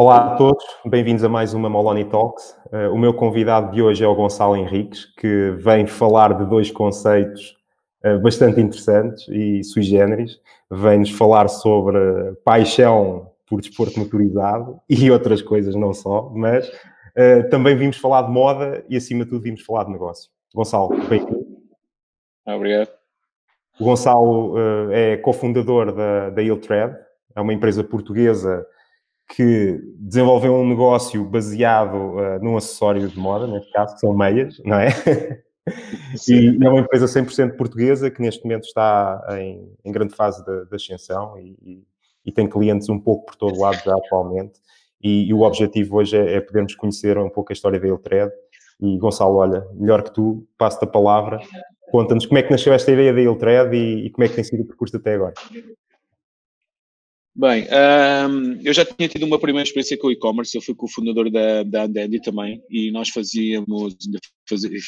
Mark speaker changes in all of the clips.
Speaker 1: Olá a todos, bem-vindos a mais uma Moloni Talks. Uh, o meu convidado de hoje é o Gonçalo Henriques, que vem falar de dois conceitos uh, bastante interessantes e sui generis. Vem-nos falar sobre paixão por desporto motorizado e outras coisas, não só, mas uh, também vimos falar de moda e, acima de tudo, vimos falar de negócio. Gonçalo, bem-vindo.
Speaker 2: Obrigado.
Speaker 1: O Gonçalo é cofundador da, da Iltred, é uma empresa portuguesa que desenvolveu um negócio baseado uh, num acessório de moda, neste caso, que são meias, não é? e é uma empresa 100% portuguesa que neste momento está em, em grande fase de, de ascensão e, e, e, tem clientes um pouco por todo o lado já atualmente. E, e o objetivo hoje é, é, podermos conhecer um pouco a história da Iltred. E Gonçalo, olha, melhor que tu, passo-te a palavra. Conta-nos como é que nasceu esta ideia da Iltred e, e como é que tem sido o percurso até agora.
Speaker 2: Bem, um, eu já tinha tido uma primeira experiência com o e-commerce, eu fui cofundador da, da Andandy também, e nós fazíamos,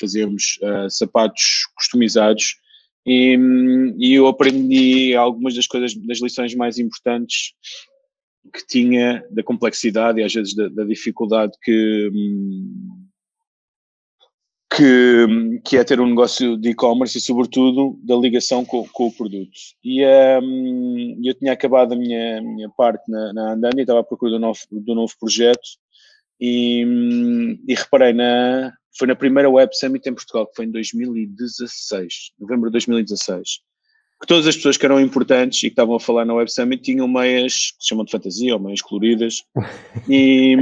Speaker 2: fazíamos uh, sapatos customizados, e, e, eu aprendi algumas das coisas, das lições mais importantes que tinha, da complexidade e às vezes da, da dificuldade que, um, que, que é ter um negócio de e-commerce e, sobretudo, da ligação com, com o produto. E um, eu tinha acabado a minha, minha parte na, na Andani, estava à procura do novo, do novo projeto e, e reparei na. Foi na primeira Web Summit em Portugal, que foi em 2016, novembro de 2016 que todas as pessoas que eram importantes e que estavam a falar na Web Summit tinham meias que se chamam de fantasia ou meias coloridas e,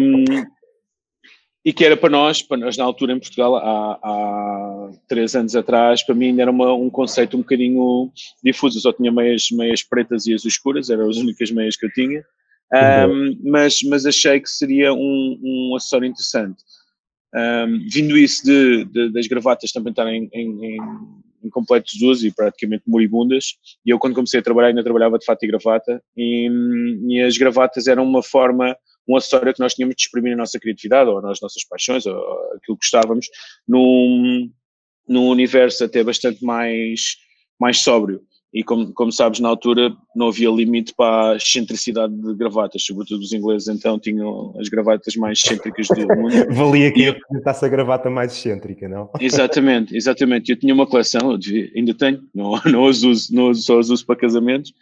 Speaker 2: e que era para nós, para nós na altura em Portugal, há, há três anos atrás, para mim era uma, um conceito um bocadinho difuso. Eu só tinha meias, meias pretas e as escuras, eram as únicas meias que eu tinha, um, mas, mas achei que seria um, um acessório interessante. Um, vindo isso de, de, das gravatas também estarem em, em, em completo desuso e praticamente moribundas, e eu quando comecei a trabalhar ainda trabalhava de fato e gravata, e, e as gravatas eram uma forma um acessório que nós tínhamos de exprimir a nossa criatividade ou as nossas paixões ou aquilo que gostávamos num, num universo até bastante mais, mais sóbrio. E como, como sabes, na altura não havia limite para a excentricidade de gravatas, sobretudo os ingleses então tinham as gravatas mais excêntricas do mundo.
Speaker 1: Valia que apresentasse a gravata mais excêntrica, não?
Speaker 2: Exatamente, exatamente. Eu tinha uma coleção, devia, ainda tenho, não, não as uso, não só as uso para casamentos,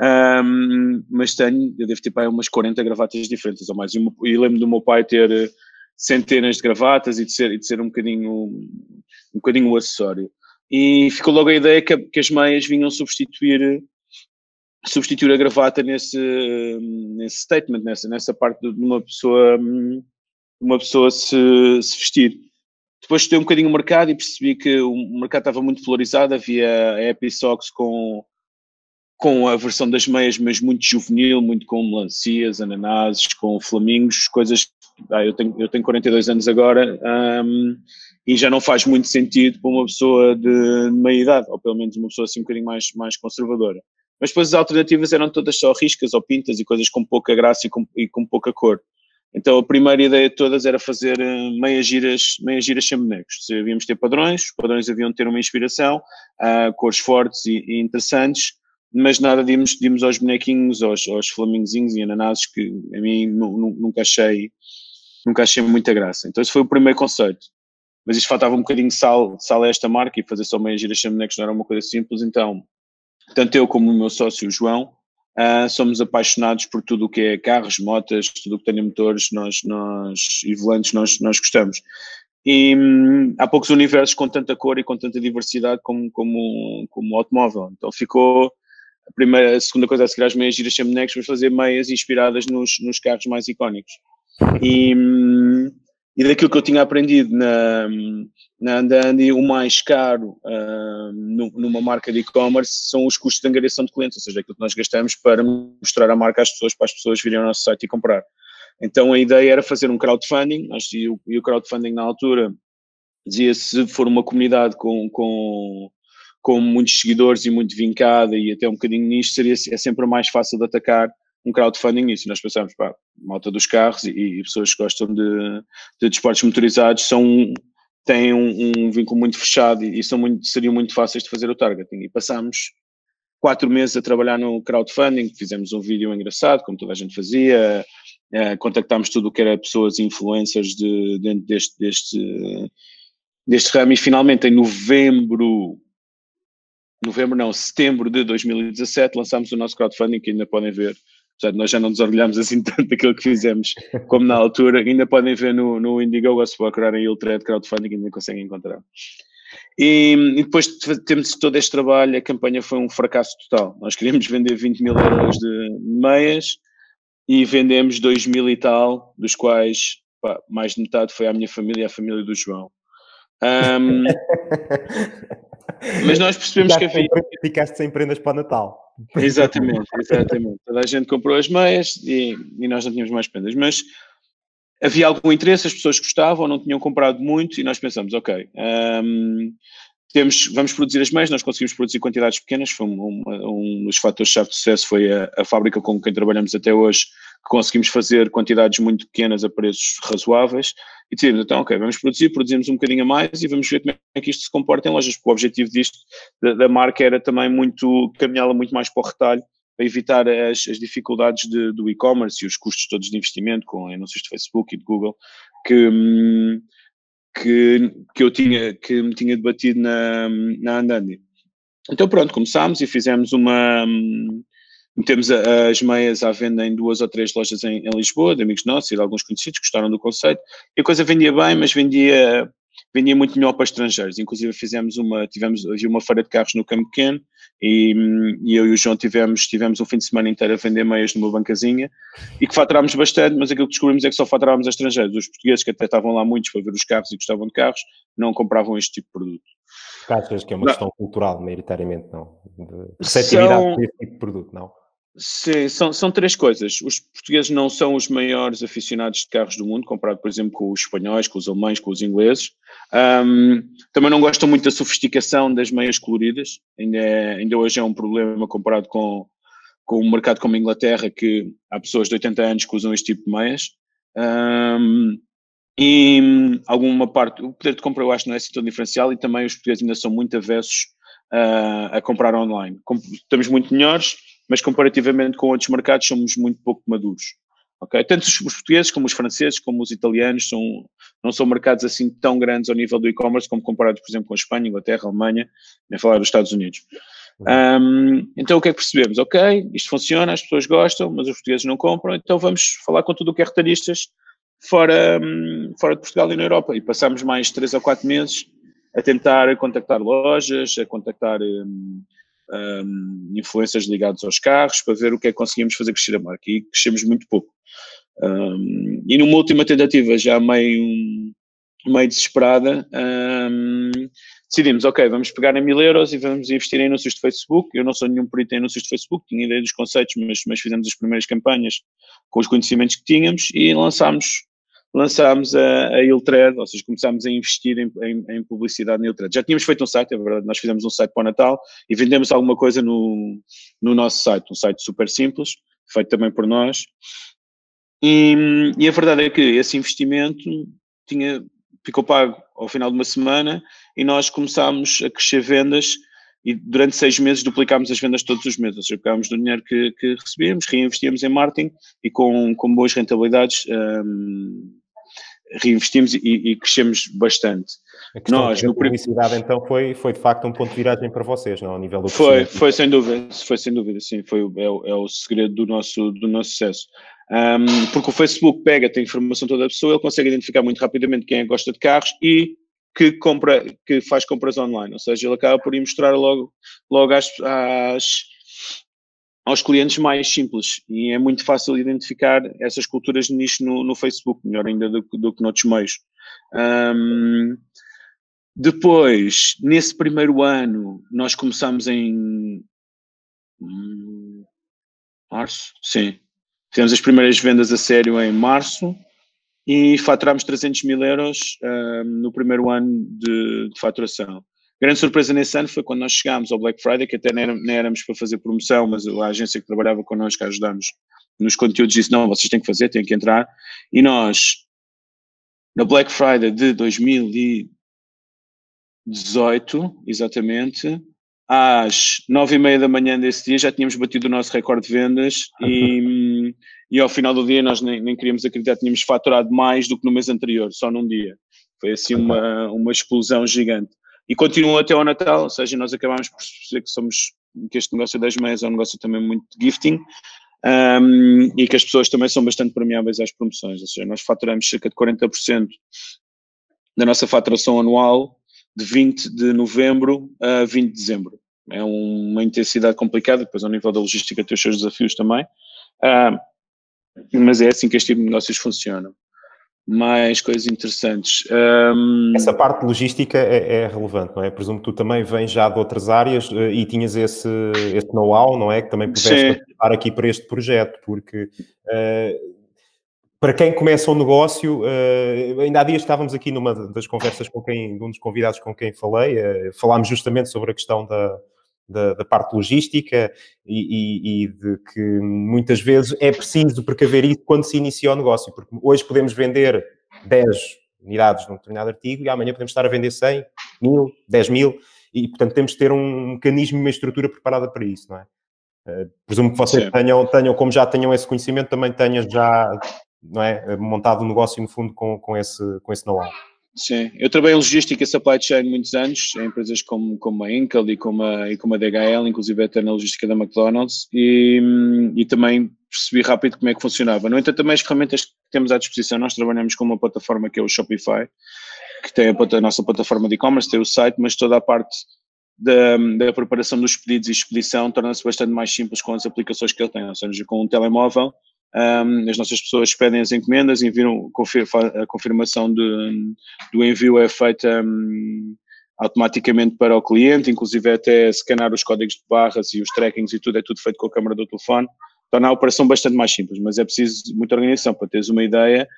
Speaker 2: um, mas tenho, eu devo ter para umas 40 gravatas diferentes ou mais. E, e lembro do meu pai ter eh, centenas de gravatas e de ser, e de ser um bocadinho um bocadinho o acessório. E ficou logo a ideia que, que as meias vinham substituir substituir a gravata nesse, nesse statement, nessa, nessa parte de uma pessoa, uma pessoa se, se vestir. Depois estudei um bocadinho o mercado e percebi que o mercado estava muito polarizado, havia a Socks com com a versão das meias, mas muito juvenil, muito com melancias, ananases, com flamingos, coisas. Ah, eu, tenho, eu tenho 42 anos agora um, e já não faz muito sentido para uma pessoa de meia idade, ou pelo menos uma pessoa assim um bocadinho mais, mais conservadora. Mas depois as alternativas eram todas só riscas ou pintas e coisas com pouca graça e com, e com pouca cor. Então a primeira ideia de todas era fazer eh, meias giras, meias giras sem bonecos. Havíamos ter padrões, os padrões haviam de ter uma inspiração, uh, cores fortes e, e interessantes, mas nada dimos, dimos aos bonequinhos, aos, aos flamingozinhos e ananases que a mim nunca achei, nunca achei muita graça. Então esse foi o primeiro conceito. Mas isto faltava um bocadinho de sal, sal a esta marca e fazer só meia gira sem bonecos não era uma coisa simples, então tanto eu como o meu sócio João uh, somos apaixonados por tudo o que é carros, motas, tudo o que tenha motores, nós, nós e volantes nós, nós gostamos. E hum, há poucos universos com tanta cor e com tanta diversidade como, como, como o automóvel. Então ficou a primeira, a segunda coisa a seguir às meias giras sem bonecos, vamos fazer meias inspiradas nos, nos carros mais icónicos. E, e daquilo que eu tinha aprendido na, na Andandi, o mais caro uh, numa marca de e-commerce são os custos de angariação de clientes, ou seja, aquilo que nós gastamos para mostrar a marca às pessoas, para as pessoas virem ao nosso site e comprar. Então a ideia era fazer um crowdfunding, e o crowdfunding na altura dizia se for uma comunidade com, com com muitos seguidores e muito vincada e até um bocadinho nisto, seria, é sempre mais fácil de atacar um crowdfunding nisso. Nós pensamos, pá, malta dos carros e, e pessoas que gostam de, de desportos motorizados são, têm um, um vínculo muito fechado e, e, são muito, seriam muito fáceis de fazer o targeting. E passamos quatro meses a trabalhar no crowdfunding, fizemos um vídeo engraçado, como toda a gente fazia, uh, contactámos tudo o que era pessoas influencers de, dentro deste, deste, deste ramo e finalmente em novembro, novembro não, setembro de 2017 lançámos o nosso crowdfunding que ainda podem ver Portanto, nós já não nos orgulhamos assim tanto daquilo que fizemos como na altura. Ainda podem ver no, no Indiegogo, se procurarem Iltred Crowdfunding, ainda conseguem encontrar. E, e, depois de termos todo este trabalho, a campanha foi um fracasso total. Nós queríamos vender 20 mil euros de meias e vendemos 2 mil e tal, dos quais pá, mais de metade foi à minha família e à família do João. Um, mas nós percebemos
Speaker 1: ficaste
Speaker 2: que havia.
Speaker 1: Ficaste sem prendas para o Natal.
Speaker 2: Exatamente, exatamente. Toda a gente comprou as meias e, e nós não tínhamos mais prendas. Mas havia algum interesse, as pessoas gostavam, não tinham comprado muito e nós pensamos, ok, um, temos, vamos produzir as meias, nós conseguimos produzir quantidades pequenas, foi um, um, um dos fatores-chave de sucesso foi a, a, fábrica com quem trabalhamos até hoje, que conseguimos fazer quantidades muito pequenas a preços razoáveis e decidimos, então, ok, vamos produzir, produzimos um bocadinho a mais e vamos ver como é que isto se comporta em lojas, porque o objetivo disto, da, da marca, era também muito, caminhá-la muito mais para o retalho, para evitar as, as dificuldades de, do e-commerce e os custos todos de investimento com anúncios de Facebook e de Google, que, hum, que, que eu tinha, que me tinha debatido na, na Andandi. Então pronto, começámos e fizemos uma, hum, metemos as meias à venda em duas ou três lojas em, em, Lisboa, de amigos nossos e de alguns conhecidos, gostaram do conceito, e a coisa vendia bem, mas vendia, vendia muito melhor para estrangeiros, inclusive fizemos uma, tivemos, havia uma feira de carros no Campo Pequeno, e, e, eu e o João tivemos, tivemos um fim de semana inteiro a vender meias numa bancazinha e que faturámos bastante, mas aquilo que descobrimos é que só faturávamos a estrangeiros. Os portugueses, que até estavam lá muitos para ver os carros e gostavam de carros, não compravam este tipo de produto.
Speaker 1: Achas que é uma não. questão cultural, maioritariamente, não? De receptividade São... este tipo de produto, não?
Speaker 2: Sim, são, são três coisas. Os portugueses não são os maiores aficionados de carros do mundo, comparado, por exemplo, com os espanhóis, com os alemães, com os ingleses. Um, também não gostam muito da sofisticação das meias coloridas. Ainda, é, ainda hoje é um problema comparado com, com um mercado como a Inglaterra, que há pessoas de 80 anos que usam este tipo de meias. Um, e alguma parte, o poder de compra eu acho não é assim tão diferencial e também os portugueses ainda são muito avessos uh, a comprar online. Estamos muito melhores, mas comparativamente com outros mercados somos muito pouco maduros. Okay? Tanto os, portugueses como os franceses, como os italianos, são, não são mercados assim tão grandes ao nível do e-commerce como comparados, por exemplo, com a Espanha, Inglaterra, Alemanha, nem falar dos Estados Unidos. Um, então o que é que percebemos? Ok, isto funciona, as pessoas gostam, mas os portugueses não compram, então vamos falar com tudo o que é retalhistas fora, hum, fora de Portugal e na Europa. E passamos mais três ou quatro meses a tentar contactar lojas, a contactar um, um, influências ligadas aos carros, para ver o que é que conseguimos fazer crescer a marca. E crescemos muito pouco. Um, e numa última tentativa, já meio, meio desesperada, um, decidimos, ok, vamos pegar em mil euros e vamos investir em anúncios de Facebook. Eu não sou nenhum perito em anúncios de Facebook, tinha ideia dos conceitos, mas, mas fizemos as primeiras campanhas com os conhecimentos que tínhamos e lançámos lançámos a, a Iltred, ou seja, começámos a investir em, em, em, publicidade na Iltred. Já tínhamos feito um site, é verdade, nós fizemos um site para o Natal e vendemos alguma coisa no, no nosso site, um site super simples, feito também por nós. E, e a verdade é que esse investimento tinha, ficou pago ao final de uma semana e nós começámos a crescer vendas e durante seis meses duplicámos as vendas todos os meses, ou seja, pegámos do dinheiro que, que recebíamos, reinvestíamos em marketing e com, com boas rentabilidades um, reinvestimos e, e crescemos bastante.
Speaker 1: A Nós, no publicidade então foi, foi de facto um ponto de viragem para vocês, não? A nível do
Speaker 2: Foi, foi sem dúvida, foi sem dúvida, sim, foi, é, é o segredo do nosso, do nosso sucesso. Um, porque o Facebook pega, tem informação toda a pessoa, ele consegue identificar muito rapidamente quem é que gosta de carros e que compra, que faz compras online, ou seja, ele acaba por ir mostrar logo, logo às, às aos clientes mais simples e é muito fácil identificar essas culturas de nicho no, no Facebook, melhor ainda do, do que noutros meios. Um, depois, nesse primeiro ano, nós começamos em hum, março, sim. Fizemos as primeiras vendas a sério em março e faturámos 300 mil euros um, no primeiro ano de, de faturação grande surpresa nesse ano foi quando nós chegámos ao Black Friday, que até nem, nem éramos para fazer promoção, mas a agência que trabalhava connosco a ajudar-nos nos conteúdos disse, não, vocês têm que fazer, têm que entrar. E nós, na Black Friday de 2018, exatamente, às nove e meia da manhã desse dia já tínhamos batido o nosso recorde de vendas e, e ao final do dia nós nem, nem queríamos acreditar tínhamos faturado mais do que no mês anterior, só num dia. Foi assim uma, uma explosão gigante. E continua até ao Natal, ou seja, nós acabámos por perceber que somos que este negócio das meias é um negócio também muito de gifting um, e que as pessoas também são bastante premiáveis às promoções, ou seja, nós faturamos cerca de 40% da nossa faturação anual de 20 de novembro a 20 de dezembro. É uma intensidade complicada, depois ao nível da logística tem os seus desafios também, mas é assim que este tipo de negócios funcionam mais coisas interessantes. Um...
Speaker 1: Essa parte logística é, é, relevante, não é? Presumo que tu também vens já de outras áreas uh, e tinhas esse, esse know-how, não é? Que também pudeste estar aqui para este projeto, porque uh, para quem começa um negócio, uh, ainda há dias estávamos aqui numa das conversas com quem, de um dos convidados com quem falei, falámos justamente sobre a questão da, da, da, parte logística e, e, e, de que muitas vezes é preciso precaver isso quando se inicia o negócio, porque hoje podemos vender 10 unidades num determinado artigo e amanhã podemos estar a vender 100, mil, 10 mil, e portanto temos de ter um mecanismo e uma estrutura preparada para isso, não é? Uh, presumo que vocês tenham, tenham, como já tenham esse conhecimento, também tenham já não é, montado o um negócio no fundo com, com esse, com esse know-how.
Speaker 2: Sim, eu trabalhei em logística e supply chain muitos anos, em empresas como, como a Incal e como a, e como a DHL, inclusive até na logística da McDonald's, e, e também percebi rápido como é que funcionava. No entanto, também as ferramentas que temos à disposição, nós trabalhamos com uma plataforma que é o Shopify, que tem a, a nossa plataforma de e-commerce, tem o site, mas toda a parte da, da preparação dos pedidos e expedição torna-se bastante mais simples com as aplicações que ele tem, ou seja, com um telemóvel um, as nossas pessoas pedem as encomendas, enviam a confirmação de, do envio é feita um, automaticamente para o cliente, inclusive até scanar os códigos de barras e os trackings e tudo, é tudo feito com a câmera do telefone. Torna a operação bastante mais simples, mas é preciso muita organização. Para teres uma ideia,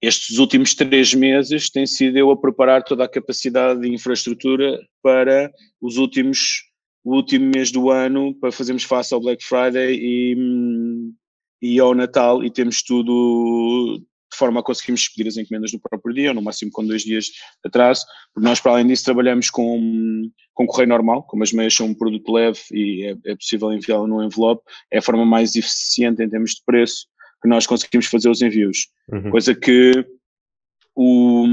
Speaker 2: estes últimos três meses tem sido eu a preparar toda a capacidade de infraestrutura para os últimos o último mês do ano para fazermos face ao Black Friday e, hum, e ao Natal e temos tudo de forma a conseguirmos expedir as encomendas no próprio dia, ou no máximo com dois dias de atraso, porque nós, para além disso, trabalhamos com, com correio normal, como as meias são um produto leve e é, é possível enviá-lo no envelope, é a forma mais eficiente em termos de preço que nós conseguimos fazer os envios. Uhum. Coisa que o,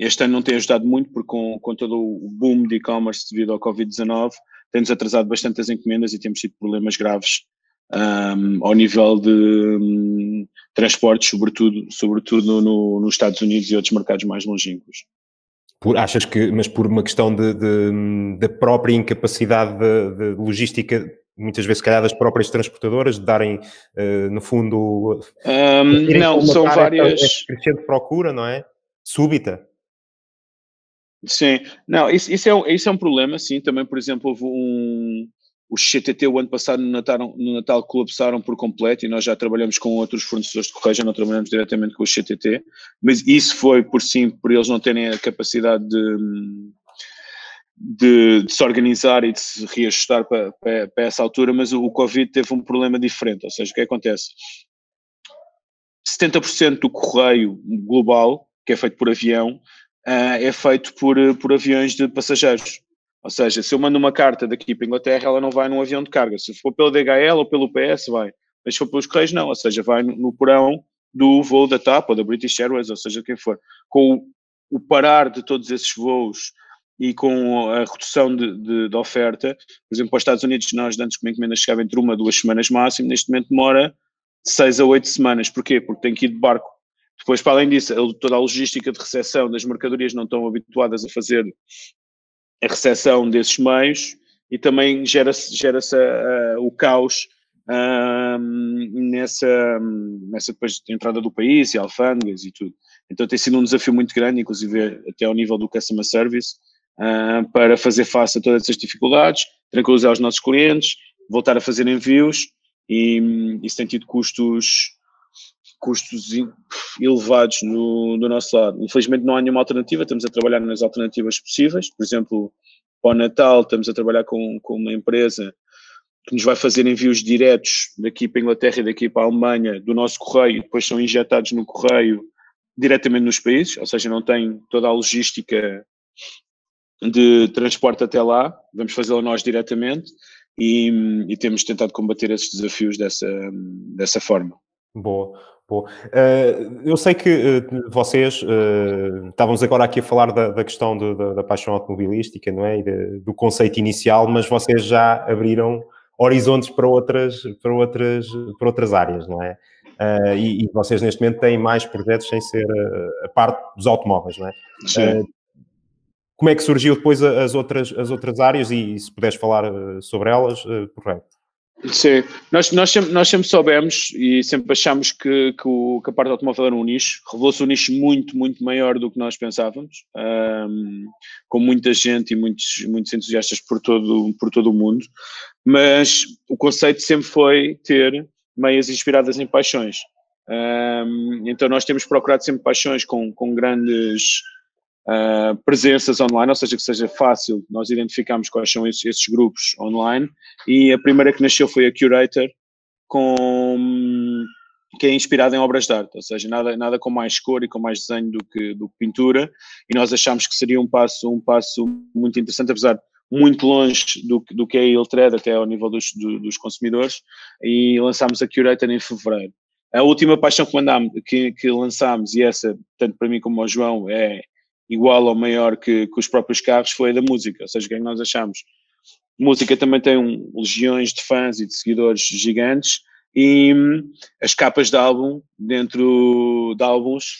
Speaker 2: este ano não tem ajudado muito, porque com, com todo o boom de e-commerce devido ao Covid-19, tem-nos atrasado bastante as encomendas e temos tido problemas graves um, ao nível de um, transportes, sobretudo, sobretudo no, nos Estados Unidos e outros mercados mais longínquos.
Speaker 1: Por, achas que, mas por uma questão de, de, da própria incapacidade de, de, logística, muitas vezes, se calhar, das próprias transportadoras, de darem, uh, no fundo.
Speaker 2: Um, não, são várias.
Speaker 1: Crescente procura, não é? Súbita.
Speaker 2: Sim, não, isso, isso, é, isso é um problema, sim. Também, por exemplo, houve um, os CTT o ano passado no Natal, no Natal colapsaram por completo e nós já trabalhamos com outros fornecedores de correio, já não trabalhamos diretamente com os CTT, mas isso foi por sim, por eles não terem a capacidade de, de, de se organizar e de se reajustar para, para, para, essa altura, mas o, Covid teve um problema diferente, ou seja, o que acontece? 70% do correio global, que é feito por avião, uh, é feito por, por aviões de passageiros. Ou seja, se eu mando uma carta daqui para a Inglaterra, ela não vai num avião de carga. Se for pelo DHL ou pelo PS, vai. Mas se for pelos Correios, não. Ou seja, vai no porão do voo da TAP ou da British Airways, ou seja, quem for. Com o parar de todos esses voos e com a redução de, de, de, oferta, por exemplo, para os Estados Unidos, nós antes que uma encomenda chegava entre uma a duas semanas máximo, neste momento demora seis a oito semanas. Porquê? Porque tem que ir de barco. Depois, para além disso, toda a logística de recepção das mercadorias não estão habituadas a fazer a recepção desses meios e também gera-se gera uh, o caos uh, nessa, nessa depois de entrada do país e alfândegas e tudo. Então tem sido um desafio muito grande, inclusive até ao nível do customer service, uh, para fazer face a todas essas dificuldades, tranquilizar os nossos clientes, voltar a fazer envios e isso tem tido custos custos elevados no, do nosso lado. Infelizmente não há nenhuma alternativa, estamos a trabalhar nas alternativas possíveis, por exemplo, para o Natal estamos a trabalhar com, com uma empresa que nos vai fazer envios diretos daqui para a Inglaterra e daqui para a Alemanha do nosso correio e depois são injetados no correio diretamente nos países, ou seja, não tem toda a logística de transporte até lá, vamos fazê-lo nós diretamente e, e temos tentado combater esses desafios dessa, dessa forma.
Speaker 1: Boa, boa. Uh, eu sei que uh, vocês uh, estávamos agora aqui a falar da, da questão de, da, da, paixão automobilística, não é? E de, do conceito inicial, mas vocês já abriram horizontes para outras, para outras, para outras áreas, não é? E, e, vocês neste momento têm mais projetos sem ser a, a parte dos automóveis, não é? Sim. como é que surgiu depois as outras, as outras áreas e, se puderes falar sobre elas, correto?
Speaker 2: Sim, nós, nós, sempre, nós sempre soubemos e sempre achámos que, que, o, que a parte automóvel era um nicho, revelou-se um nicho muito, muito maior do que nós pensávamos, um, com muita gente e muitos, muitos entusiastas por todo, por todo o mundo, mas o conceito sempre foi ter meias inspiradas em paixões. Um, então nós temos procurado sempre paixões com, com grandes uh, presenças online, ou seja, que seja fácil nós identificarmos quais são esses, esses, grupos online. E a primeira que nasceu foi a Curator, com, que é inspirada em obras de arte, ou seja, nada, nada com mais cor e com mais desenho do que, do que pintura. E nós achamos que seria um passo, um passo muito interessante, apesar de muito longe do, do que é a Iltred, até ao nível dos, do, dos consumidores, e lançámos a Curator em fevereiro. A última paixão que, mandámos, que, que lançámos, e essa, tanto para mim como ao João, é igual ou maior que, que os próprios carros foi a da música, ou seja, o que é nós achamos? Música também tem um, legiões de fãs e de seguidores gigantes e hum, as capas de álbum dentro de álbuns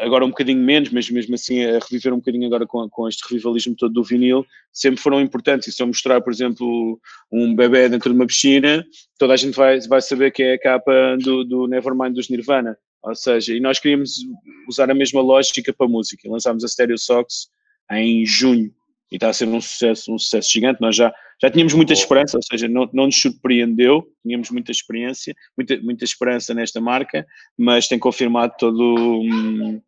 Speaker 2: agora um bocadinho menos, mas mesmo assim a reviver um bocadinho agora com, com este revivalismo todo do vinil, sempre foram importantes. E se eu mostrar, por exemplo, um bebê dentro de uma piscina, toda a gente vai, vai saber que é a capa do, do Nevermind dos Nirvana. Ou seja, e nós queríamos usar a mesma lógica para a música. Lançámos a Stereo Socks em junho e está a ser um sucesso, um sucesso gigante. Nós já, já tínhamos muita esperança, ou seja, não, não nos surpreendeu, tínhamos muita experiência, muita, muita esperança nesta marca, mas tem confirmado todo, hum,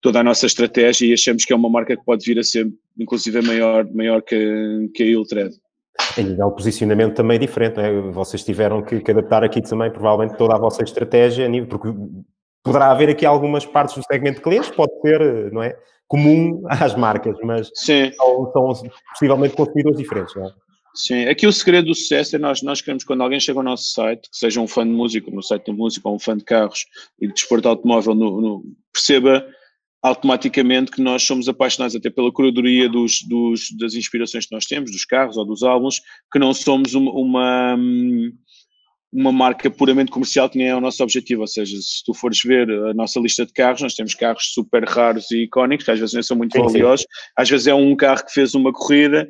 Speaker 2: toda a nossa estratégia e achamos que é uma marca que pode vir a ser, inclusive, maior, maior que, que a Iltred.
Speaker 1: Em nível de posicionamento também é diferente, é? vocês tiveram que, que, adaptar aqui também, provavelmente, toda a vossa estratégia, porque poderá haver aqui algumas partes do segmento de clientes, pode ser, não é? Comum às marcas, mas Sim. São, são possivelmente consumidores diferentes, não é?
Speaker 2: Sim, aqui o segredo do sucesso é nós, nós queremos quando alguém chega ao nosso site, que seja um fã de música, no site de música, ou um fã de carros e de desporto automóvel, no, no, perceba automaticamente que nós somos apaixonados até pela curadoria dos, dos, das inspirações que nós temos, dos carros ou dos álbuns, que não somos uma, uma, uma, marca puramente comercial que nem é o nosso objetivo, ou seja, se tu fores ver a nossa lista de carros, nós temos carros super raros e icónicos, que às vezes nem são muito sim, valiosos, sim. às vezes é um carro que fez uma corrida,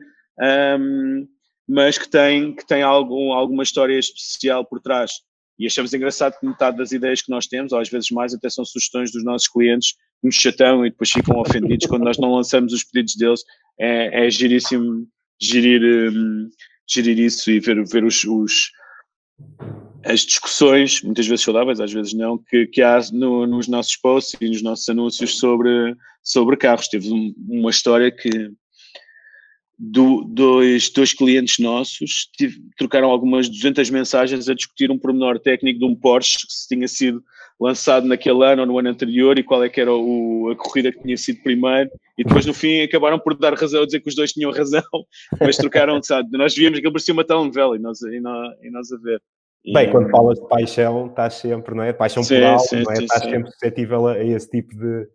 Speaker 2: um, mas que tem, que tem algum, alguma história especial por trás. E achamos engraçado que metade das ideias que nós temos, ou às vezes mais, até são sugestões dos nossos clientes nos chatão e depois ficam ofendidos quando nós não lançamos os pedidos deles. É, é giríssimo gerir, um, gerir isso e ver, ver os, os, as discussões, muitas vezes saudáveis, às vezes não, que, que há no, nos nossos posts e nos nossos anúncios sobre, sobre carros. Teve um, uma história que do, dois, dois clientes nossos tive, trocaram algumas 200 mensagens a discutir um pormenor técnico de um Porsche que se tinha sido lançado naquele ano ou no ano anterior e qual é que era o, a corrida que tinha sido primeiro e depois no fim acabaram por dar razão, dizer que os dois tinham razão, mas trocaram, sabe, nós víamos que ele parecia uma telenovela e nós, e nós, e nós a ver.
Speaker 1: Bem, quando falas de paixão, estás sempre, não é? Paixão sim, por algo, sim, não é? Sim, estás sempre suscetível a, esse tipo de,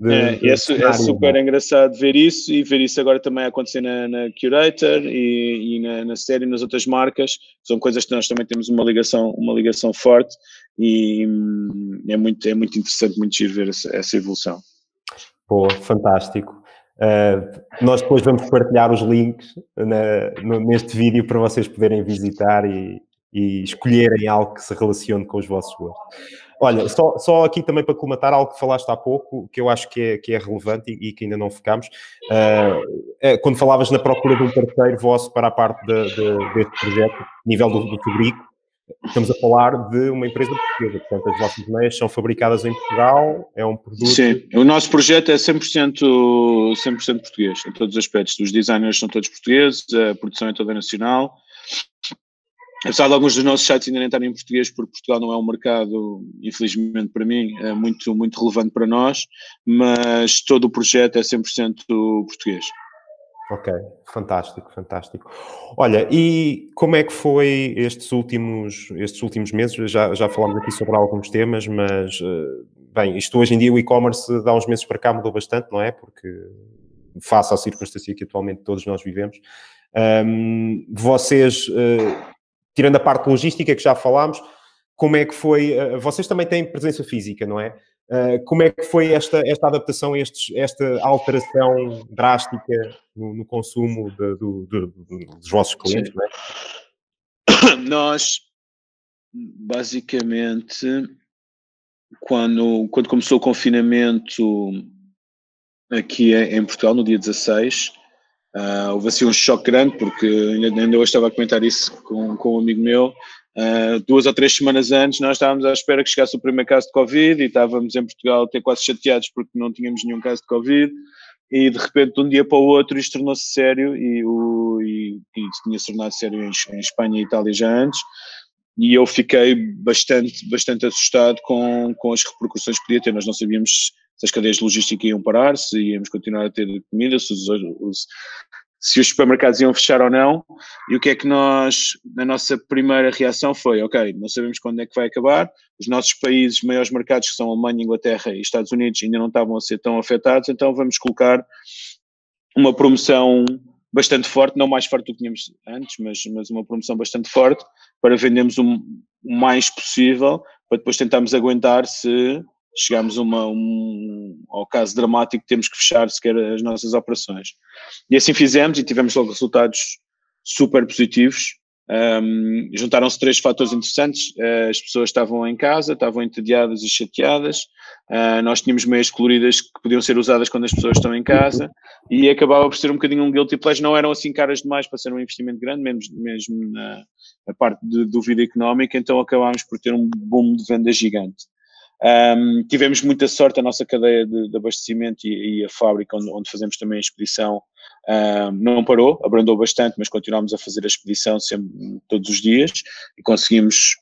Speaker 2: de, é, de é, é, super é? engraçado ver isso e ver isso agora também acontecer na, na Curator e, e na, na série e nas outras marcas. São coisas que nós também temos uma ligação, uma ligação forte e hum, é, muito, é muito interessante, muito giro ver essa, essa evolução.
Speaker 1: Pô, fantástico. Uh, nós depois vamos partilhar os links na, no, neste vídeo para vocês poderem visitar e, e escolherem algo que se relacione com os vossos gostos. Olha, só, só aqui também para comentar algo que falaste há pouco, que eu acho que é, que é relevante e, e que ainda não ficámos. Uh, é, quando falavas na procura de um parceiro vosso para a parte de, de, deste projeto, nível do, do estamos a falar de uma empresa portuguesa, portanto as vossas meias são fabricadas em Portugal, é um produto...
Speaker 2: Sim, o nosso projeto é 100%, 100 português, em todos os aspectos. Os designers são todos portugueses, a produção é toda nacional, apesar de alguns dos nossos sites ainda nem estarem em português, porque Portugal não é um mercado, infelizmente para mim, é muito, muito relevante para nós, mas todo o projeto é 100% português.
Speaker 1: Ok, fantástico, fantástico. Olha, e como é que foi estes últimos, estes últimos meses? Já, já falámos aqui sobre alguns temas, mas, eh, bem, isto hoje em dia o e-commerce dá uns meses para cá mudou bastante, não é? Porque face à circunstância que atualmente todos nós vivemos. Um, vocês, uh, tirando a parte logística que já falámos, como é que foi? Uh, vocês também têm presença física, não é? Uh, como é que foi esta, esta adaptação, estes, esta alteração drástica no, no consumo de, do, dos vossos clientes?
Speaker 2: É? Nós, basicamente, quando, quando começou o confinamento aqui em Portugal, no dia 16, uh, houve assim um choque grande, porque ainda, ainda hoje estava a comentar isso com, com um amigo meu, Uh, duas ou três semanas antes, nós estávamos à espera que chegasse o primeiro caso de Covid e estávamos em Portugal até quase chateados porque não tínhamos nenhum caso de Covid. E de repente, de um dia para o outro, isto tornou-se sério e, o, e, e tinha se tornado sério em, em Espanha e Itália já antes. E eu fiquei bastante, bastante assustado com, com as repercussões que podia ter. Nós não sabíamos se as cadeias de logística iam parar, se íamos continuar a ter comida, se os, os, se os supermercados iam fechar ou não. E o que é que nós, a nossa primeira reação foi, ok, não sabemos quando é que vai acabar, os nossos países, maiores mercados, que são Alemanha, Inglaterra e Estados Unidos, ainda não estavam a ser tão afetados, então vamos colocar uma promoção bastante forte, não mais forte do que tínhamos antes, mas, mas uma promoção bastante forte, para vendermos o mais possível, para depois tentarmos aguentar se chegámos uma, um, ao caso dramático temos que fechar sequer as nossas operações. E assim fizemos e tivemos logo resultados super positivos. Um, Juntaram-se três fatores interessantes. Uh, as pessoas estavam em casa, estavam entediadas e chateadas. Uh, nós tínhamos meias coloridas que podiam ser usadas quando as pessoas estão em casa e acabava por ser um bocadinho um guilty pleasure. Não eram assim caras demais para ser um investimento grande, mesmo, mesmo na, na parte de dúvida económica. Então acabámos por ter um boom de venda gigante. Um, tivemos muita sorte, a nossa cadeia de, de abastecimento e, e, a fábrica onde, onde, fazemos também a expedição um, não parou, abrandou bastante, mas continuámos a fazer a expedição sempre, todos os dias e conseguimos,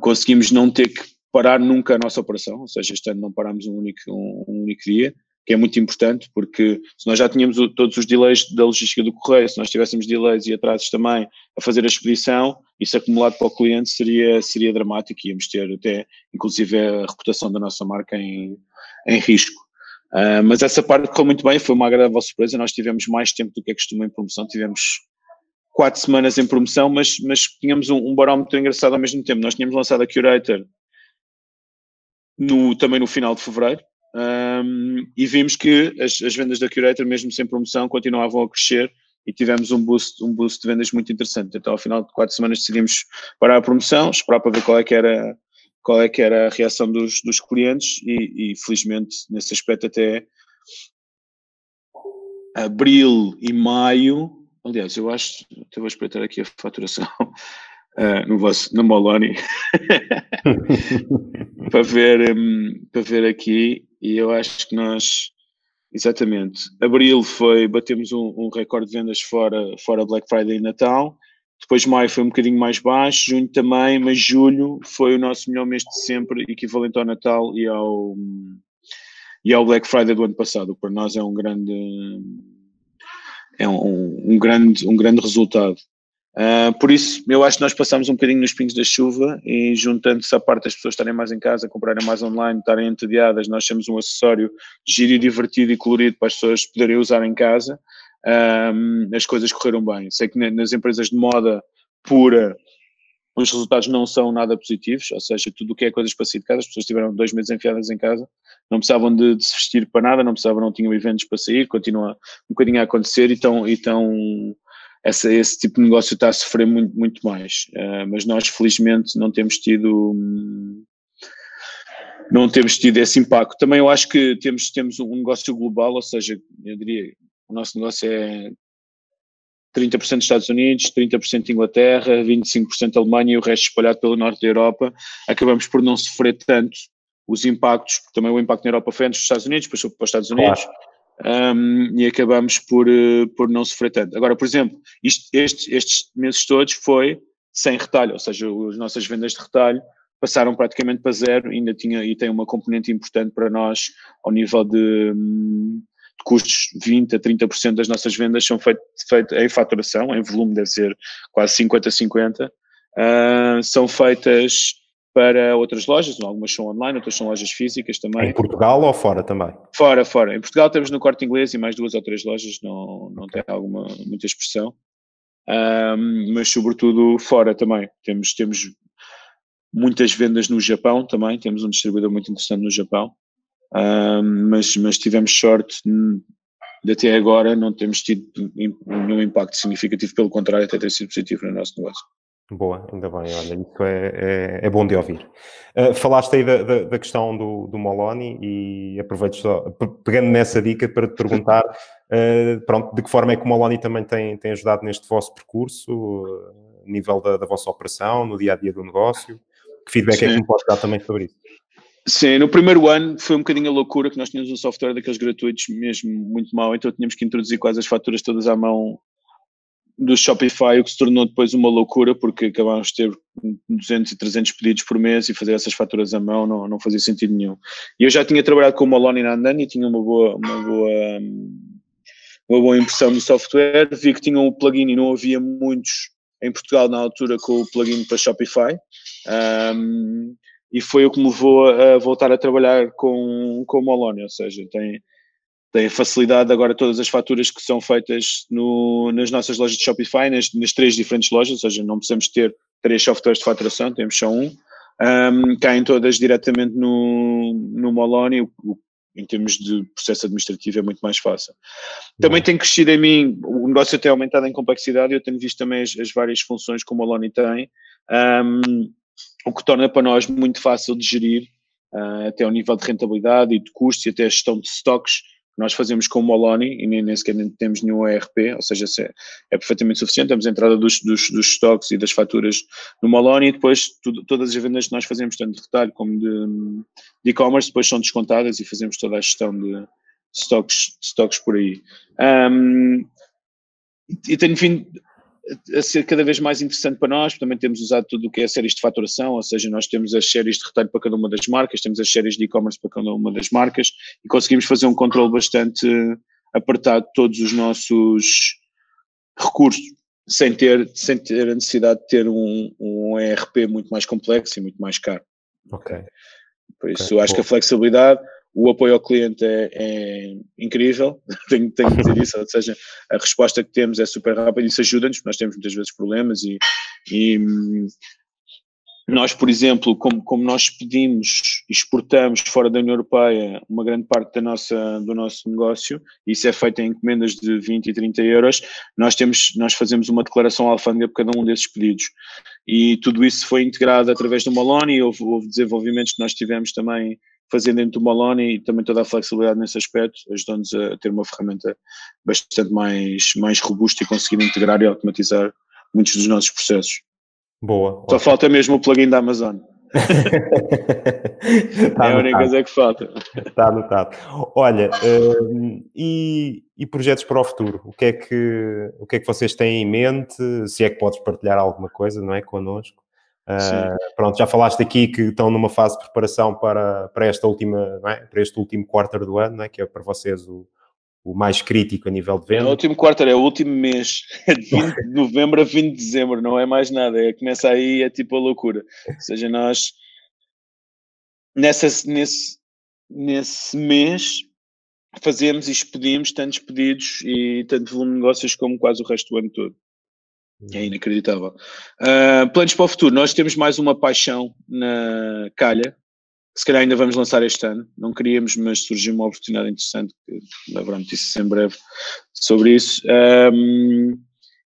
Speaker 2: conseguimos não ter que parar nunca a nossa operação, ou seja, este ano não parámos um único, um, um único dia que é muito importante, porque se nós já tínhamos o, todos os delays da logística do correio, se nós tivéssemos delays e atrasos também a fazer a expedição, isso acumulado para o cliente seria, seria dramático e íamos ter até, inclusive, a reputação da nossa marca em, em risco. Uh, mas essa parte correu muito bem, foi uma agradável surpresa, nós tivemos mais tempo do que é costume em promoção, tivemos quatro semanas em promoção, mas, mas tínhamos um, um barómetro engraçado ao mesmo tempo. Nós tínhamos lançado a Curator no, também no final de fevereiro, um, e vimos que as, as, vendas da Curator, mesmo sem promoção, continuavam a crescer e tivemos um boost, um boost de vendas muito interessante. Então, ao final de quatro semanas, decidimos parar a promoção, esperar para ver qual é que era, qual é que era a reação dos, dos clientes e, e, felizmente, nesse aspecto, até abril e maio. Aliás, eu acho, até vou espreitar aqui a faturação uh, no vosso, no Moloni, para ver, um, para ver aqui e eu acho que nós, exatamente, abril foi, batemos um, um recorde de vendas fora, fora Black Friday e Natal, depois maio foi um bocadinho mais baixo, junho também, mas julho foi o nosso melhor mês de sempre, equivalente ao Natal e ao, e ao Black Friday do ano passado, para nós é um grande é um, um grande, um grande resultado. Uh, por isso, eu acho que nós passamos um bocadinho nos pingos da chuva e juntando-se a parte das pessoas estarem mais em casa, comprarem mais online, estarem entediadas, nós temos um acessório giro divertido e colorido para as pessoas poderem usar em casa, uh, as coisas correram bem. Sei que nas empresas de moda pura os resultados não são nada positivos, ou seja, tudo o que é coisas para sair de casa, as pessoas tiveram dois meses enfiadas em casa, não precisavam de, de se vestir para nada, não precisavam, não tinham eventos para sair, continua um bocadinho a acontecer e estão, e estão essa, esse tipo de negócio está a sofrer muito, muito mais. Uh, mas nós, felizmente, não temos tido. não temos tido esse impacto. Também eu acho que temos, temos um negócio global, ou seja, eu diria, o nosso negócio é 30% dos Estados Unidos, 30% Inglaterra, 25% Alemanha e o resto espalhado pelo norte da Europa. Acabamos por não sofrer tanto os impactos, porque também o impacto na Europa foi antes dos Estados Unidos, depois foi para os Estados Unidos. Claro um, e acabamos por, uh, por não sofrer tanto. Agora, por exemplo, isto, estes, estes meses todos foi sem retalho, ou seja, as nossas vendas de retalho passaram praticamente para zero, ainda tinha e tem uma componente importante para nós ao nível de, de custos, 20% a 30% das nossas vendas são feitas feito em faturação, em volume deve ser quase 50-50, uh, são feitas para outras lojas, algumas são online, outras são lojas físicas também.
Speaker 1: Em Portugal ou fora também?
Speaker 2: Fora, fora. Em Portugal temos no Corte Inglês e mais duas ou três lojas, não, não okay. tem alguma, muita expressão. Um, mas sobretudo fora também. Temos, temos muitas vendas no Japão também, temos um distribuidor muito interessante no Japão, um, mas, mas tivemos sorte de até agora não temos tido nenhum impacto significativo, pelo contrário, até ter sido positivo no nosso negócio.
Speaker 1: Boa, ainda bem, olha, isso é, é, é bom de ouvir. Uh, falaste aí da, da, da, questão do, do Moloni e aproveito só, pegando nessa dica para te perguntar, uh, pronto, de que forma é que o Moloni também tem, tem ajudado neste vosso percurso, uh, nível da, da, vossa operação, no dia a dia do negócio? Que feedback Sim. é que me pode dar também sobre isso?
Speaker 2: Sim, no primeiro ano foi um bocadinho a loucura que nós tínhamos um software daqueles gratuitos mesmo muito mau, então tínhamos que introduzir quase as faturas todas à mão do Shopify, o que se tornou depois uma loucura, porque acabámos de ter 200 e 300 pedidos por mês e fazer essas faturas à mão não, não fazia sentido nenhum. E eu já tinha trabalhado com o Maloney na Andani e tinha uma boa, uma boa, uma boa impressão do software, vi que tinham um plugin e não havia muitos em Portugal na altura com o plugin para Shopify. Um, e foi o que me levou a voltar a trabalhar com, com o Moloni, ou seja, tem, tem a facilidade agora todas as faturas que são feitas no, nas nossas lojas de Shopify, nas, nas, três diferentes lojas, ou seja, não precisamos ter três softwares de faturação, temos só um, um caem todas diretamente no, no Moloni, o, o, em termos de processo administrativo é muito mais fácil. Também tem crescido em mim, o negócio tem aumentado em complexidade, eu tenho visto também as, as várias funções que o Moloni tem, um, o que torna para nós muito fácil de gerir, uh, até ao nível de rentabilidade e de custos e até a gestão de stocks, nós fazemos com o Moloni e nem, nem sequer temos nenhum ERP, ou seja, é, é, perfeitamente suficiente. Temos a entrada dos, dos, dos stocks e das faturas no Moloni e depois tudo, todas as vendas que nós fazemos, tanto de retalho como de e-commerce, depois são descontadas e fazemos toda a gestão de stocks, stocks por aí. Um, e tenho a ser cada vez mais interessante para nós. Também temos usado tudo o que é séries de faturação, ou seja, nós temos as séries de retalho para cada uma das marcas, temos as séries de e-commerce para cada uma das marcas e conseguimos fazer um controle bastante apertado de todos os nossos recursos, sem ter, sem ter a necessidade de ter um, um ERP muito mais complexo e muito mais caro.
Speaker 1: Ok.
Speaker 2: Por isso, okay. acho que a flexibilidade o apoio ao cliente é, é incrível, tenho, tenho que dizer isso, ou seja, a resposta que temos é super rápida isso ajuda-nos, nós temos muitas vezes problemas e, e nós, por exemplo, como, como nós pedimos exportamos fora da União Europeia uma grande parte da nossa, do nosso negócio, isso é feito em encomendas de 20 e 30 euros, nós, temos, nós fazemos uma declaração alfândega por cada um desses pedidos. E tudo isso foi integrado através do Malone e houve, houve desenvolvimentos que nós tivemos também fazer dentro do Maloney e também toda a flexibilidade nesse aspecto ajudou-nos a ter uma ferramenta bastante mais, mais robusta e conseguir integrar e automatizar muitos dos nossos processos.
Speaker 1: Boa.
Speaker 2: Só ótimo. falta mesmo o plugin da Amazon. tá é a única coisa que falta.
Speaker 1: Está anotado. Olha, uh, e, e, projetos para o futuro? O que, é que, o que é que vocês têm em mente? Se é que podes partilhar alguma coisa, não é? Connosco. Uh, pronto, já falaste aqui que estão numa fase de preparação para, para esta última, é? para este último quarto do ano, é? que é para vocês o, o mais crítico a nível de venda.
Speaker 2: É o último quarto, é o último mês, é de 20 de novembro a 20 de dezembro, não é mais nada, é, começa aí, é tipo a loucura. Ou seja, nós nessa, nesse, nesse mês fazemos e expedimos tantos pedidos e tanto volume de negócios como quase o resto do ano todo. É inacreditável. Uh, planos para o futuro. Nós temos mais uma paixão na calha, se calhar ainda vamos lançar este ano. Não queríamos, mas surgiu uma oportunidade interessante, que haverá notícias em breve sobre isso. Um,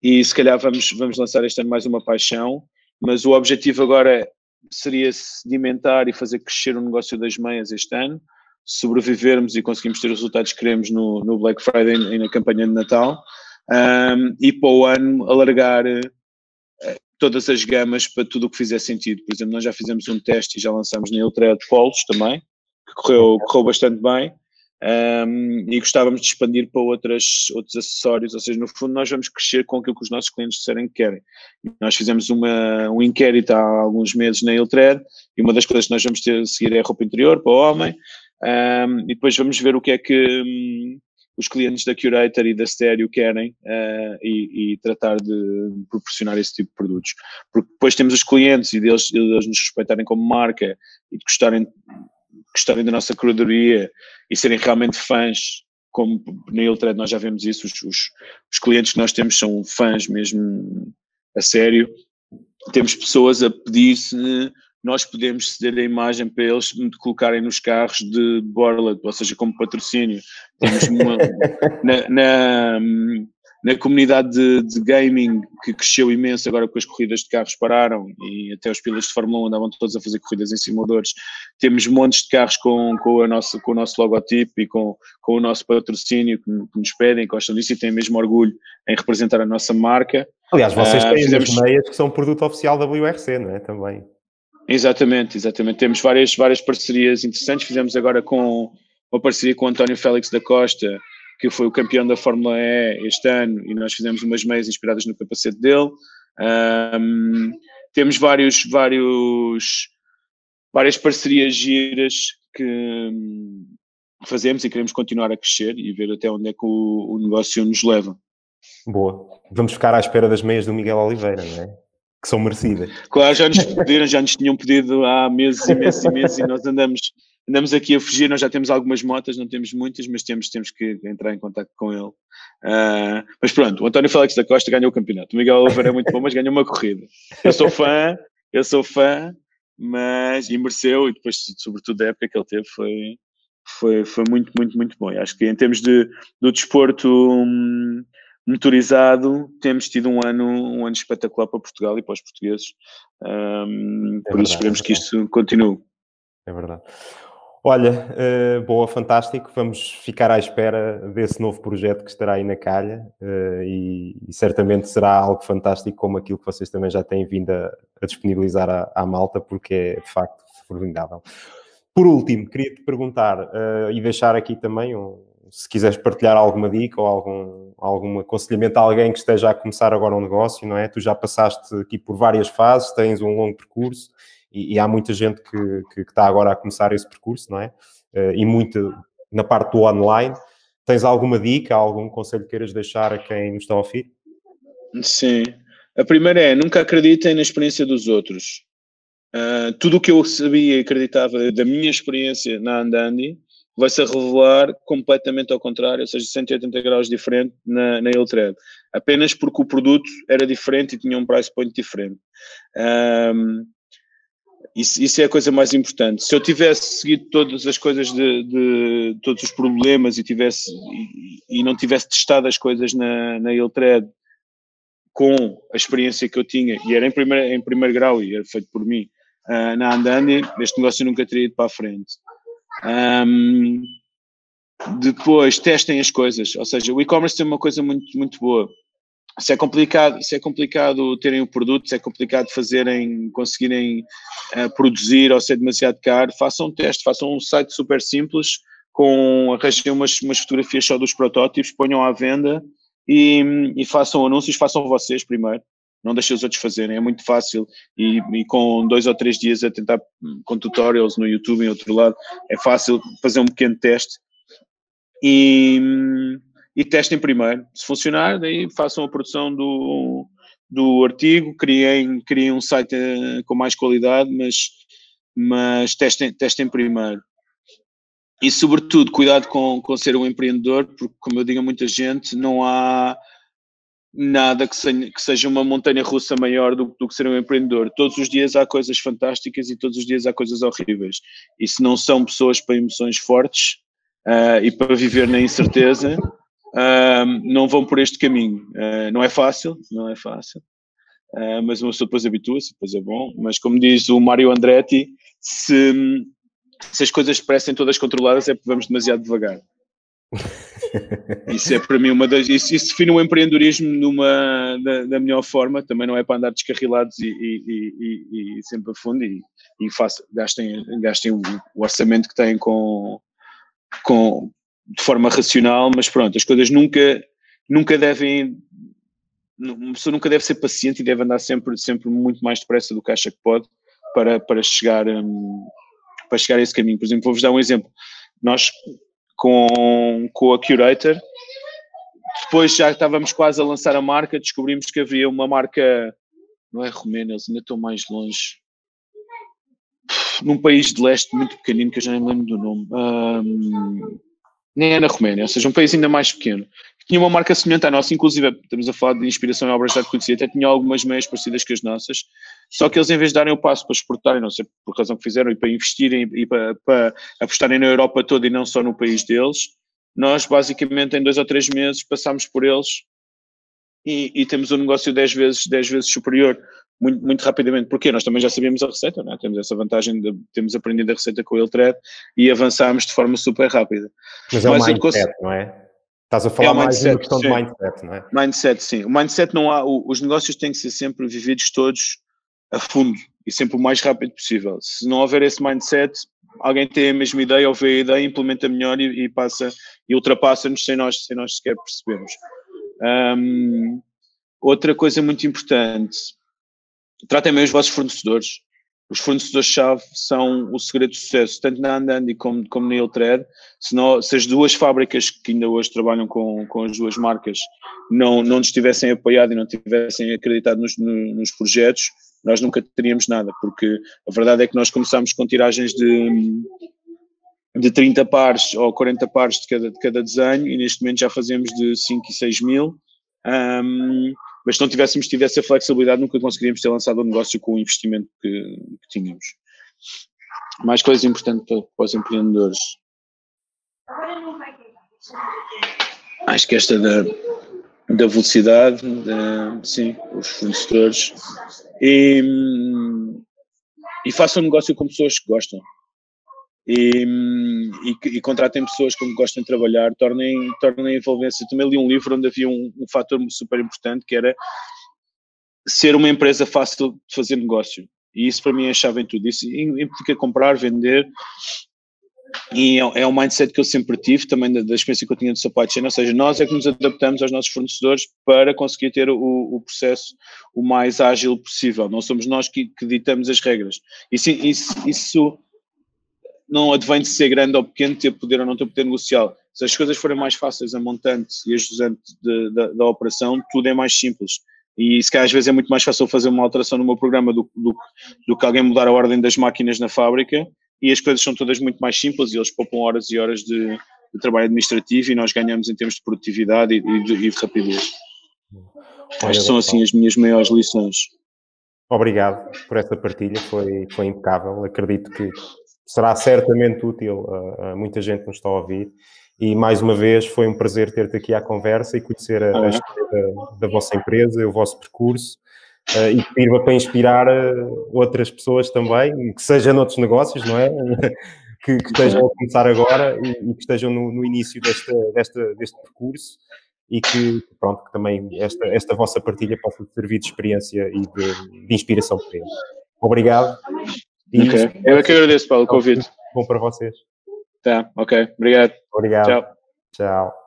Speaker 2: e se calhar vamos, vamos lançar este ano mais uma paixão, mas o objetivo agora seria sedimentar e fazer crescer o negócio das meias este ano, sobrevivermos e conseguimos ter os resultados que queremos no, no Black Friday e na campanha de Natal um, e para o ano alargar uh, todas as gamas para tudo o que fizer sentido. Por exemplo, nós já fizemos um teste e já lançamos na Eutreia de Polos também, que correu, correu bastante bem. Um, e gostávamos de expandir para outras, outros acessórios, ou seja, no fundo nós vamos crescer com aquilo que os nossos clientes disserem que querem. Nós fizemos uma, um inquérito há alguns meses na Iltred e uma das coisas que nós vamos ter a seguir é a roupa interior para o homem um, e depois vamos ver o que é que, os clientes da Curator e da Stereo querem uh, e, e, tratar de proporcionar esse tipo de produtos. Porque depois temos os clientes e deles, nos respeitarem como marca e de gostarem, gostarem da nossa curadoria e serem realmente fãs, como na Iltred nós já vemos isso, os, os, os clientes que nós temos são fãs mesmo a sério. Temos pessoas a pedir se nós podemos ceder a imagem para eles colocarem nos carros de Borland, ou seja, como patrocínio. Temos uma, na, na, na, comunidade de, de, gaming, que cresceu imenso agora porque as corridas de carros pararam e até os pilotos de Fórmula 1 andavam todos a fazer corridas em simuladores. Temos montes de carros com, com, a nossa, com o nosso logotipo e com, com o nosso patrocínio que, que nos pedem, gostam disso e têm mesmo orgulho em representar a nossa marca.
Speaker 1: Aliás, vocês têm uh, fizemos... meias que são produto oficial da WRC, não é? Também.
Speaker 2: Exatamente, exatamente. Temos várias, várias parcerias interessantes. Fizemos agora com uma parceria com o António Félix da Costa, que foi o campeão da Fórmula E este ano, e nós fizemos umas meias inspiradas no capacete dele. Um, temos vários, vários, várias parcerias giras que fazemos e queremos continuar a crescer e ver até onde é que o, o negócio nos leva.
Speaker 1: Boa. Vamos ficar à espera das meias do Miguel Oliveira, não é? Que são merecidas.
Speaker 2: Claro, já nos pediram, já nos tinham pedido há meses e meses e meses e nós andamos, andamos aqui a fugir, nós já temos algumas motas, não temos muitas, mas temos, temos que entrar em contato com ele. Uh, mas pronto, o António Félix da Costa ganhou o campeonato, o Miguel Oliveira é muito bom, mas ganhou uma corrida. Eu sou fã, eu sou fã, mas e mereceu, e depois, sobretudo, a época que ele teve foi, foi, foi muito, muito, muito bom. E acho que em termos de, do desporto... Hum, motorizado, temos tido um ano, um ano espetacular para Portugal e para os portugueses. Um, é por verdade, isso esperemos é que isto continue.
Speaker 1: É verdade. Olha, uh, boa, fantástico. Vamos ficar à espera desse novo projeto que estará aí na calha uh, e, e, certamente será algo fantástico como aquilo que vocês também já têm vindo a, a disponibilizar à, à, malta, porque é de facto formidável. Por último, queria-te perguntar uh, e deixar aqui também um, se quiseres partilhar alguma dica ou algum, algum aconselhamento a alguém que esteja a começar agora um negócio, não é? Tu já passaste aqui por várias fases, tens um longo percurso e, e há muita gente que, que, que, está agora a começar esse percurso, não é? Uh, e muito na parte do online. Tens alguma dica, algum conselho que queiras deixar a quem nos está a ouvir?
Speaker 2: Sim. A primeira é, nunca acreditem na experiência dos outros. Uh, tudo o que eu sabia e acreditava da minha experiência na Andandi vai-se revelar completamente ao contrário, ou seja, 180 graus diferente na, na Iltred, apenas porque o produto era diferente e tinha um price point diferente. Um, isso, isso, é a coisa mais importante. Se eu tivesse seguido todas as coisas de, de todos os problemas e tivesse e, e, não tivesse testado as coisas na, na Iltred com a experiência que eu tinha, e era em primeiro, em primeiro grau e era feito por mim, uh, na Andandi, este negócio nunca teria ido para a frente. Um, depois testem as coisas, ou seja, o e-commerce tem uma coisa muito, muito boa. Se é complicado, se é complicado terem o produto, se é complicado fazerem, conseguirem uh, produzir ou se é demasiado caro, façam um teste, façam um site super simples, com arranjem umas, umas fotografias só dos protótipos, ponham à venda e, e façam anúncios, façam vocês primeiro não deixem os outros fazerem, é muito fácil e, e, com dois ou três dias a tentar com tutorials no YouTube em outro lado, é fácil fazer um pequeno teste e, e testem primeiro. Se funcionar, daí façam a produção do, do artigo, criem, criem um site eh, com mais qualidade, mas, mas testem, testem primeiro. E sobretudo, cuidado com, com ser um empreendedor, porque como eu digo a muita gente, não há nada que seja, que seja uma montanha russa maior do, do, que ser um empreendedor. Todos os dias há coisas fantásticas e todos os dias há coisas horríveis. E se não são pessoas para emoções fortes uh, e para viver na incerteza, uh, não vão por este caminho. Uh, não é fácil, não é fácil. mas uma pessoa depois habitua-se, depois é bom. Mas como diz o Mário Andretti, se, se as coisas parecem todas controladas é porque vamos demasiado devagar. Isso é para mim uma das. Isso, isso define o empreendedorismo numa, da, da, melhor forma. Também não é para andar descarrilados e, e, e, e sempre a fundo e, e faço, gastem, gastem o, o, orçamento que têm com, com, de forma racional, mas pronto, as coisas nunca, nunca devem. Uma pessoa nunca deve ser paciente e deve andar sempre, sempre muito mais depressa do que acha que pode para, para, chegar, um, para chegar a esse caminho. Por exemplo, vou-vos dar um exemplo. Nós com, com a Curator, Depois já estávamos quase a lançar a marca, descobrimos que havia uma marca, não é romena, eles ainda estão mais longe, num país de leste muito pequenino, que eu já nem lembro do nome. Um, nem é na Roménia, ou seja, um país ainda mais pequeno. Tinha uma marca semelhante à nossa, inclusive estamos a falar de inspiração em obras de arte conhecida, até tinha algumas meias parecidas com as nossas, só que eles em vez de darem o passo para exportarem, não sei por razão que fizeram, e para investirem e para, para apostarem na Europa toda e não só no país deles, nós basicamente em dois ou três meses passámos por eles e, e temos um negócio dez vezes, dez vezes superior muito, muito rapidamente, porque nós também já sabíamos a receita, é? temos essa vantagem de termos aprendido a receita com o Iltred e avançámos de forma super rápida.
Speaker 1: Mas é o mindset, consigo... não é? Estás a falar é mais mindset, uma questão sim. de mindset, não é?
Speaker 2: Mindset, sim. O mindset não há, os negócios têm que ser sempre vividos todos a fundo e sempre o mais rápido possível. Se não houver esse mindset, alguém tem a mesma ideia ou vê a ideia, implementa melhor e, e passa e ultrapassa-nos sem nós, sem nós sequer percebermos. Um, outra coisa muito importante, tratem bem os vossos fornecedores. Os fornecedores-chave são o segredo de sucesso, tanto na Andandi como, como na Iltred. Se, não, se as duas fábricas que ainda hoje trabalham com, com as duas marcas não, não nos tivessem apoiado e não tivessem acreditado nos, nos projetos, nós nunca teríamos nada, porque a verdade é que nós começámos com tiragens de, de 30 pares ou 40 pares de cada, de cada desenho e neste momento já fazemos de 5 e 6 mil. Um, mas se não tivéssemos tido essa flexibilidade, nunca conseguiríamos ter lançado o um negócio com o investimento que, que tínhamos. Mais coisa importante para, para os empreendedores. Acho que esta da, da velocidade, da, sim, os fornecedores. E, e façam negócio com pessoas que gostam e, e, e, contratem pessoas que gostem de trabalhar, tornem, tornem a envolvência. Também li um livro onde havia um, um fator super importante que era ser uma empresa fácil de fazer negócio. E isso para mim é a chave em tudo. Isso implica comprar, vender. E é, é um mindset que eu sempre tive, também da, da experiência que eu tinha de supply chain, ou seja, nós é que nos adaptamos aos nossos fornecedores para conseguir ter o, o processo o mais ágil possível. Não somos nós que, que ditamos as regras. Isso, isso, isso não advém de ser grande ou pequeno, ter poder ou não ter poder negocial. Se as coisas forem mais fáceis a montante e a jusante da operação, tudo é mais simples. E se calhar às vezes é muito mais fácil fazer uma alteração no meu programa do, do, do que alguém mudar a ordem das máquinas na fábrica e as coisas são todas muito mais simples e eles poupam horas e horas de, de trabalho administrativo e nós ganhamos em termos de produtividade e, e, de, e de, rapidez. Que são assim as minhas maiores lições.
Speaker 1: Obrigado por essa partilha, foi, foi impecável. Acredito que será certamente útil a, a, muita gente que nos está a ouvir. E mais uma vez foi um prazer ter-te aqui à conversa e conhecer a, a história da, da, vossa empresa, o vosso percurso uh, e que sirva para inspirar uh, outras pessoas também, que sejam noutros negócios, não é? que, que, estejam a começar agora e, e que estejam no, no início deste, deste, deste percurso e que, pronto, que também esta, esta vossa partilha possa servir de experiência e de, de inspiração para eles. Obrigado
Speaker 2: Ok. Eu é que agradeço pelo convite.
Speaker 1: Bom para vocês.
Speaker 2: Tá, ok. Obrigado.
Speaker 1: Obrigado. Tchau. Tchau.